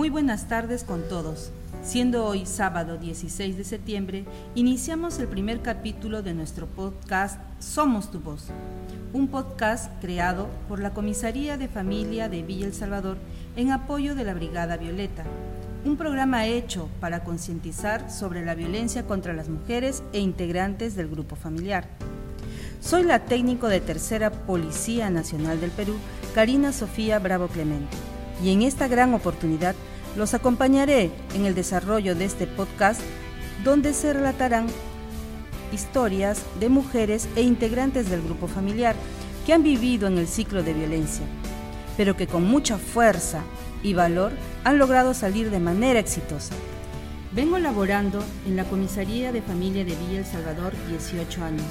Muy buenas tardes con todos. Siendo hoy sábado 16 de septiembre, iniciamos el primer capítulo de nuestro podcast Somos tu voz, un podcast creado por la Comisaría de Familia de Villa El Salvador en apoyo de la Brigada Violeta, un programa hecho para concientizar sobre la violencia contra las mujeres e integrantes del grupo familiar. Soy la técnico de Tercera Policía Nacional del Perú, Karina Sofía Bravo Clemente y en esta gran oportunidad los acompañaré en el desarrollo de este podcast donde se relatarán historias de mujeres e integrantes del grupo familiar que han vivido en el ciclo de violencia, pero que con mucha fuerza y valor han logrado salir de manera exitosa. Vengo laborando en la Comisaría de Familia de Villa El Salvador 18 años,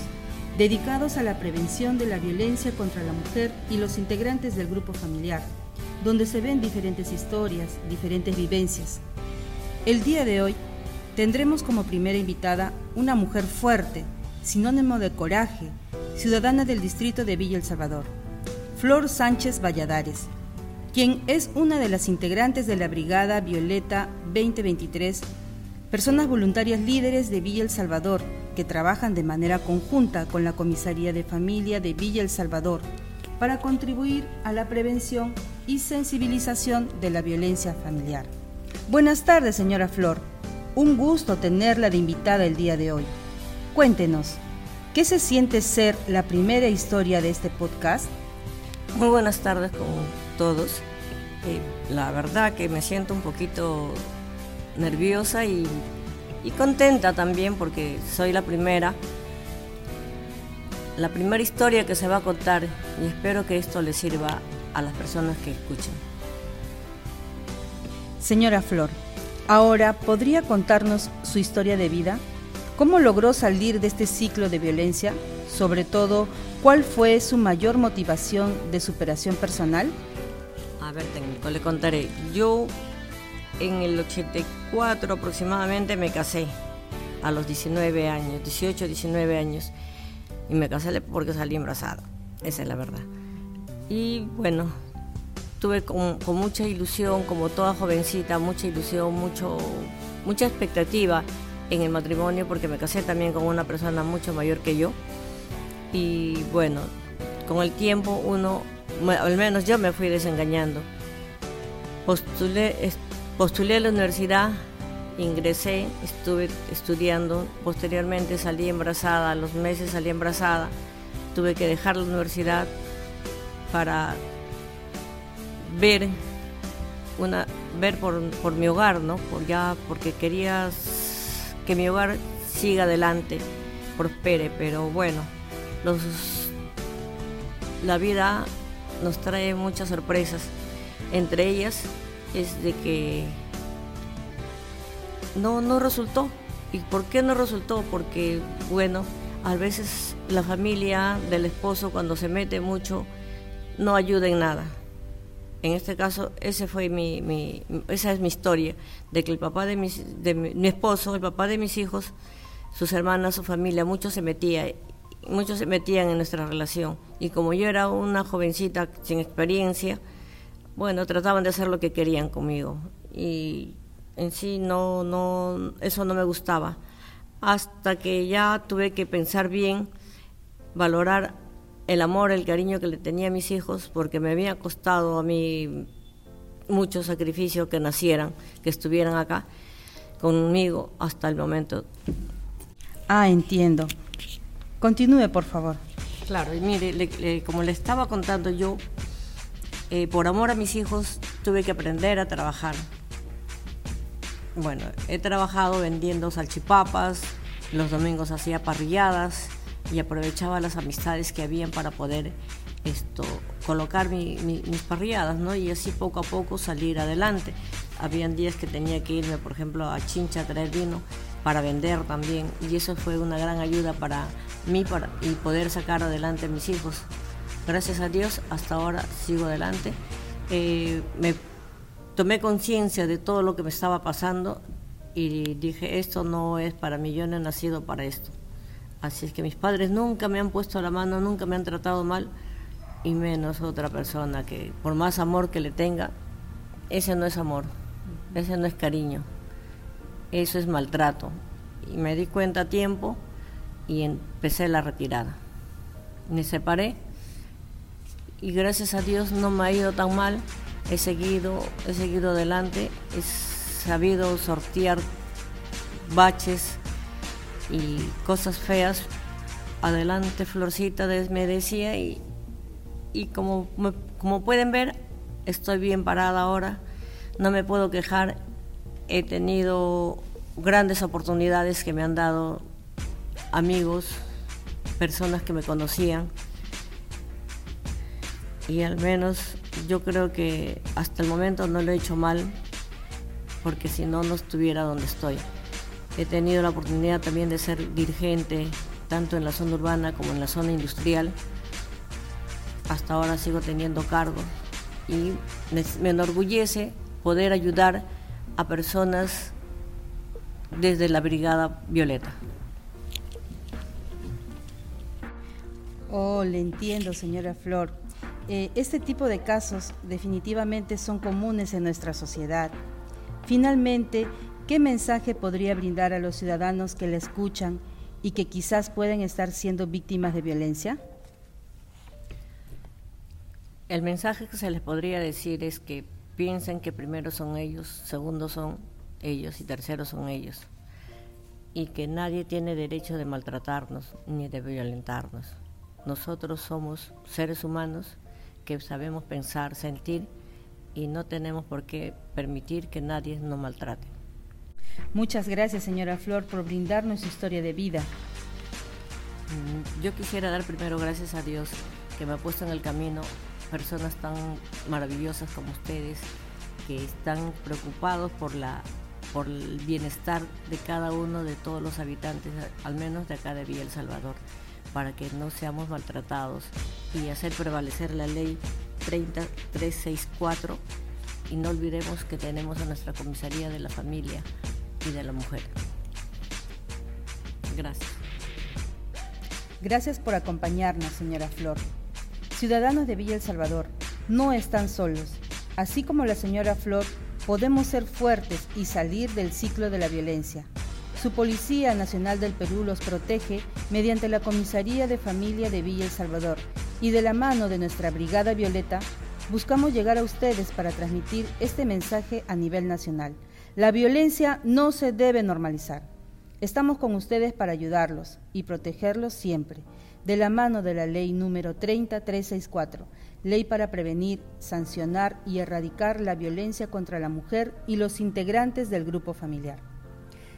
dedicados a la prevención de la violencia contra la mujer y los integrantes del grupo familiar donde se ven diferentes historias, diferentes vivencias. El día de hoy tendremos como primera invitada una mujer fuerte, sinónimo de coraje, ciudadana del distrito de Villa El Salvador, Flor Sánchez Valladares, quien es una de las integrantes de la Brigada Violeta 2023, personas voluntarias líderes de Villa El Salvador que trabajan de manera conjunta con la Comisaría de Familia de Villa El Salvador para contribuir a la prevención y sensibilización de la violencia familiar. Buenas tardes, señora Flor. Un gusto tenerla de invitada el día de hoy. Cuéntenos, ¿qué se siente ser la primera historia de este podcast? Muy buenas tardes con todos. Eh, la verdad que me siento un poquito nerviosa y, y contenta también porque soy la primera la primera historia que se va a contar y espero que esto le sirva a las personas que escuchen. Señora Flor, ahora podría contarnos su historia de vida. ¿Cómo logró salir de este ciclo de violencia? Sobre todo, ¿cuál fue su mayor motivación de superación personal? A ver, técnico, le contaré. Yo en el 84 aproximadamente me casé a los 19 años, 18, 19 años y me casé porque salí embarazada, esa es la verdad. Y bueno, tuve con, mucha ilusión, como toda jovencita, mucha ilusión, mucho, mucha expectativa en el matrimonio porque me casé también con una persona mucho mayor que yo. Y bueno, con el tiempo uno, al menos yo me fui desengañando. Postulé, postulé a la universidad ingresé, estuve estudiando, posteriormente salí embarazada, a los meses salí embarazada, tuve que dejar la universidad para ver una ver por, mi hogar, ¿no? Por ya porque quería que mi hogar siga adelante, prospere, pero bueno, los la vida nos trae muchas sorpresas. Entre ellas es de que no, no resultó. ¿Y por qué no resultó? Porque, bueno, a veces la familia del esposo cuando se mete mucho no ayuda en nada. En este caso, ese fue mi, mi, esa es mi historia, de que el papá de, mis, de mi, esposo, el papá de mis hijos, sus hermanas, su familia, muchos se metía, muchos se metían en nuestra relación. Y como yo era una jovencita sin experiencia, bueno, trataban de hacer lo que querían conmigo. Y en sí no, no, eso no me gustaba. Hasta que ya tuve que pensar bien, valorar el amor, el cariño que le tenía a mis hijos, porque me había costado a mí mucho sacrificio que nacieran, que estuvieran acá conmigo hasta el momento. Ah, entiendo. Continúe, por favor. Claro, y mire, como le estaba contando yo, eh, por amor a mis hijos tuve que aprender a trabajar. Bueno, he trabajado vendiendo salchipapas, los domingos hacía parrilladas y aprovechaba las amistades que habían para poder esto colocar mis parrilladas, ¿no? Y así poco a poco salir adelante. Habían días que tenía que irme, por ejemplo, a Chincha a traer vino para vender también y eso fue una gran ayuda para mí para, y poder sacar adelante a mis hijos. Gracias a Dios, hasta ahora sigo adelante. Eh, me tomé conciencia de todo lo que me estaba pasando y dije, esto no es para mí, yo no he nacido para esto. Así es que mis padres nunca me han puesto la mano, nunca me han tratado mal, y menos otra persona que por más amor que le tenga, ese no es amor. Ese no es cariño. Eso es maltrato. Y me di cuenta a tiempo y empecé la retirada. Me separé y gracias a Dios no me ha ido tan mal. He seguido, he seguido adelante, he sabido sortear baches y cosas feas. Adelante, Florcita, me decía, y, y como, como pueden ver, estoy bien parada ahora, no me puedo quejar, he tenido grandes oportunidades que me han dado amigos, personas que me conocían, y al menos yo creo que hasta el momento no lo he hecho mal, porque si no, no estuviera donde estoy. He tenido la oportunidad también de ser dirigente, tanto en la zona urbana como en la zona industrial. Hasta ahora sigo teniendo cargo y me, enorgullece poder ayudar a personas desde la Brigada Violeta. Oh, le entiendo, señora Flor. Eh, este tipo de casos definitivamente son comunes en nuestra sociedad. Finalmente, ¿qué mensaje podría brindar a los ciudadanos que la escuchan y que quizás pueden estar siendo víctimas de violencia? El mensaje que se les podría decir es que piensen que primero son ellos, segundo son ellos y tercero son ellos. Y que nadie tiene derecho de maltratarnos ni de violentarnos. Nosotros somos seres humanos que sabemos pensar, sentir y no tenemos por qué permitir que nadie nos maltrate. Muchas gracias, señora Flor, por brindarnos su historia de vida. Mm, yo quisiera dar primero gracias a Dios que me ha puesto en el camino personas tan maravillosas como ustedes que están preocupados por la por el bienestar de cada uno de todos los habitantes, al menos de acá de Villa El Salvador para que no seamos maltratados y hacer prevalecer la ley 30364 y no olvidemos que tenemos a nuestra comisaría de la familia y de la mujer. Gracias. Gracias por acompañarnos, señora Flor. Ciudadanos de Villa El Salvador, no están solos. Así como la señora Flor, podemos ser fuertes y salir del ciclo de la violencia. Su Policía Nacional del Perú los protege mediante la Comisaría de Familia de Villa El Salvador y de la mano de nuestra Brigada Violeta, buscamos llegar a ustedes para transmitir este mensaje a nivel nacional. La violencia no se debe normalizar. Estamos con ustedes para ayudarlos y protegerlos siempre, de la mano de la ley número 30364, ley para prevenir, sancionar y erradicar la violencia contra la mujer y los integrantes del grupo familiar.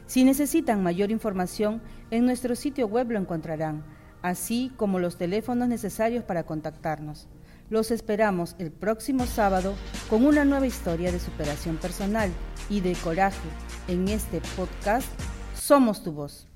Si necesitan mayor información, en nuestro sitio web lo encontrarán, así como los teléfonos necesarios para contactarnos. Los esperamos el próximo sábado con una nueva historia de superación personal y de coraje en este podcast Somos tu voz.